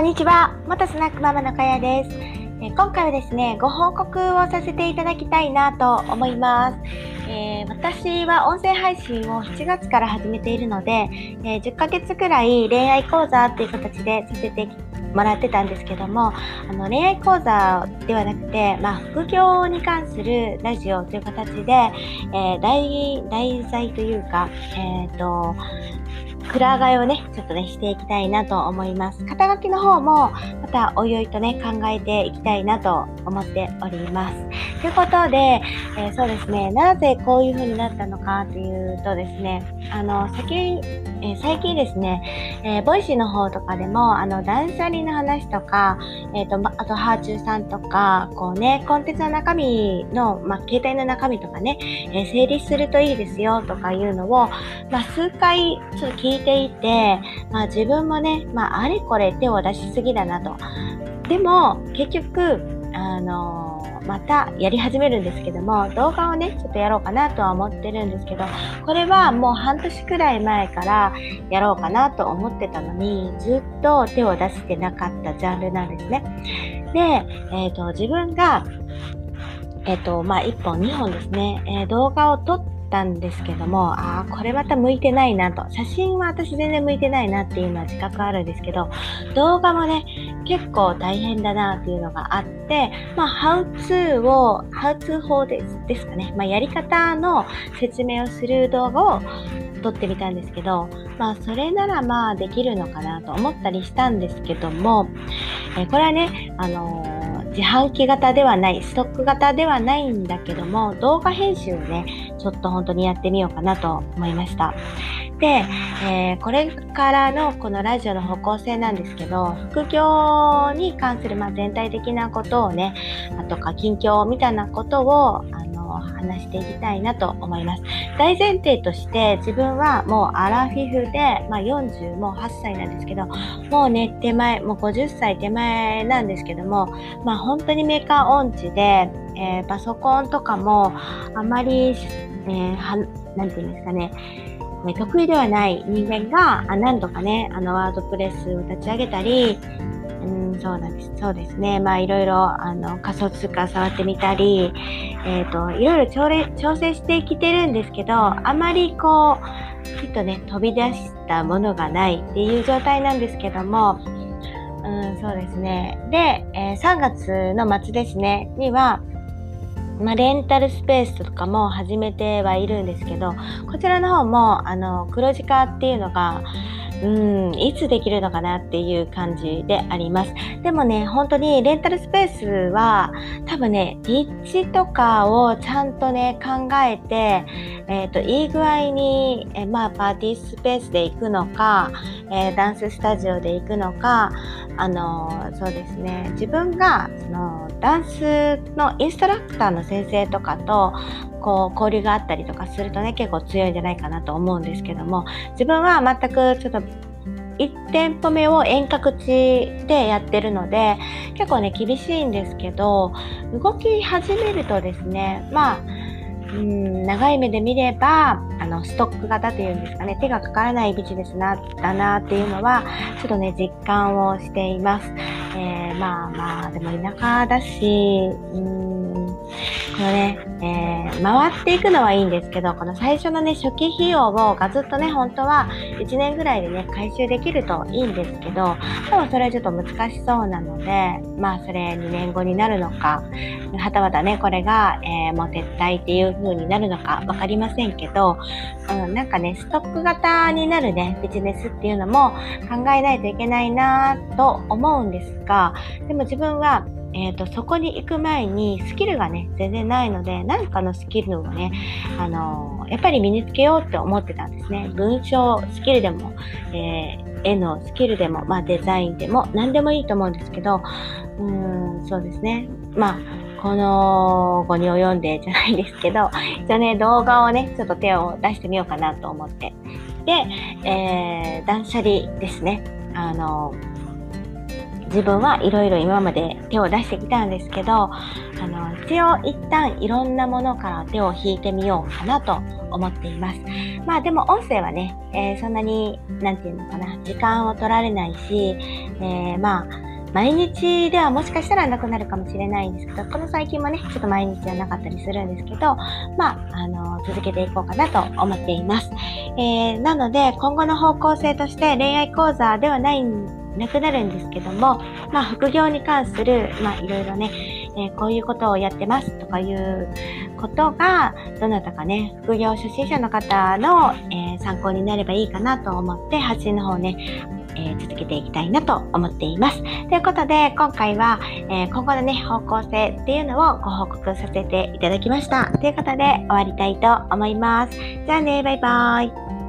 こんにちは。元スナックママのかやです。え今回はですね、ご報告をさせていただきたいなと思います。えー、私は音声配信を7月から始めているので、えー、10ヶ月くらい恋愛講座っていう形でさせてもらってたんですけども、あの恋愛講座ではなくて、まあ、副業に関するラジオという形で、えー、題題材というか、えっ、ー、と、鞍替えをね、ちょっとね、していきたいなと思います。肩書きの方も、またおいおいとね、考えていきたいなと思っております。ということで、えー、そうですね、なぜこういう風になったのかっていうとですね、あの、先、えー、最近ですね、えー、ボイシーの方とかでも、あの、断捨離の話とか、えっ、と、あと、はあちゅうさんとか、こうね、コンテンツの中身の、まあ、携帯の中身とかね、え整理するといいですよとかいうのを、まあ、数回ちょっと聞いていて、まあ自分もね、まああれこれ手を出しすぎだなと。でも、結局、あのまたやり始めるんですけども、動画をね、ちょっとやろうかなとは思ってるんですけど、これはもう半年くらい前からやろうかなと思ってたのに、ずっと手を出してなかったジャンルなんですね。で、えっ、ー、と、自分が、えっ、ー、と、まあ、1本、2本ですね、えー、動画を撮ってったんですけども、ああ、これまた向いてないなと。写真は私全然向いてないなっていうのは自覚あるんですけど、動画もね、結構大変だなっていうのがあって、まあ、how to を、how to 法ですですかね。まあ、やり方の説明をする動画を撮ってみたんですけど、まあ、それならまあできるのかなと思ったりしたんですけども、えこれはね、あのー自販機型ではない、ストック型ではないんだけども、動画編集をね、ちょっと本当にやってみようかなと思いました。で、えー、これからのこのラジオの方向性なんですけど、副業に関するま全体的なことをね、あとか近況みたいなことを、話していきたいなと思います。大前提として自分はもうアラフィフで、まあ、40もう8歳なんですけど、もうね、手前、もう50歳手前なんですけども、まあ本当にメーカー音痴で、えー、パソコンとかもあまり、えー、はなんていうんですかね、得意ではない人間が、あなんとかね、あのワードプレスを立ち上げたり、うん、そうなんです。そうですね。まあ、いろいろ、あの、仮想通貨触ってみたり、えっ、ー、と、いろいろ調調整してきてるんですけど、あまりこう、きっとね、飛び出したものがないっていう状態なんですけども、うん、そうですね。で、えー、3月の末ですね、には、まあ、レンタルスペースとかも始めてはいるんですけど、こちらの方も、あの、黒字化っていうのが、うん、いつできるのかなっていう感じであります。でもね、本当にレンタルスペースは多分ね、立地とかをちゃんとね、考えて、えっ、ー、と、いい具合に、えまあ、パーティースペースで行くのか、えー、ダンススタジオで行くのか、あのそうですね、自分が、その、ダンスのインストラクターの先生とかと、こう、交流があったりとかするとね、結構強いんじゃないかなと思うんですけども、自分は全くちょっと、1店舗目を遠隔地でやってるので、結構ね、厳しいんですけど、動き始めるとですね、まあ、うん長い目で見れば、あの、ストック型というんですかね、手がかからないビジネスな、だなっていうのは、ちょっとね、実感をしています。えー、まあまあ、でも田舎だし、うんね、えー、回っていくのはいいんですけど、この最初のね、初期費用をガツッとね、本当は1年ぐらいでね、回収できるといいんですけど、多分それはちょっと難しそうなので、まあそれ2年後になるのか、はたまたね、これが、えー、もう撤退っていう風になるのかわかりませんけど、うん、なんかね、ストック型になるね、ビジネスっていうのも考えないといけないなと思うんですが、でも自分はえーと、そこに行く前にスキルがね全然ないので何かのスキルをね、あのー、やっぱり身につけようって思ってたんですね文章スキルでも、えー、絵のスキルでも、まあ、デザインでも何でもいいと思うんですけどうーんそうですねまあこの後に及んでじゃないですけど、じゃあね、動画をね、ちょっと手を出してみようかなと思って。で、えー、断捨離ですね。あの、自分はいろいろ今まで手を出してきたんですけど、あの、一応一旦いろんなものから手を引いてみようかなと思っています。まあでも音声はね、えー、そんなに、なんていうのかな、時間を取られないし、えー、まあ、毎日ではもしかしたらなくなるかもしれないんですけど、この最近もね、ちょっと毎日はなかったりするんですけど、まあ、あの、続けていこうかなと思っています。えー、なので、今後の方向性として恋愛講座ではないなくなるんですけども、まあ、副業に関する、まあ、いろいろね、えー、こういうことをやってますとかいうことが、どなたかね、副業初心者の方の、えー、参考になればいいかなと思って、発信の方ね、え、続けていきたいなと思っています。ということで、今回は、え今後のね、方向性っていうのをご報告させていただきました。ということで、終わりたいと思います。じゃあね、バイバーイ。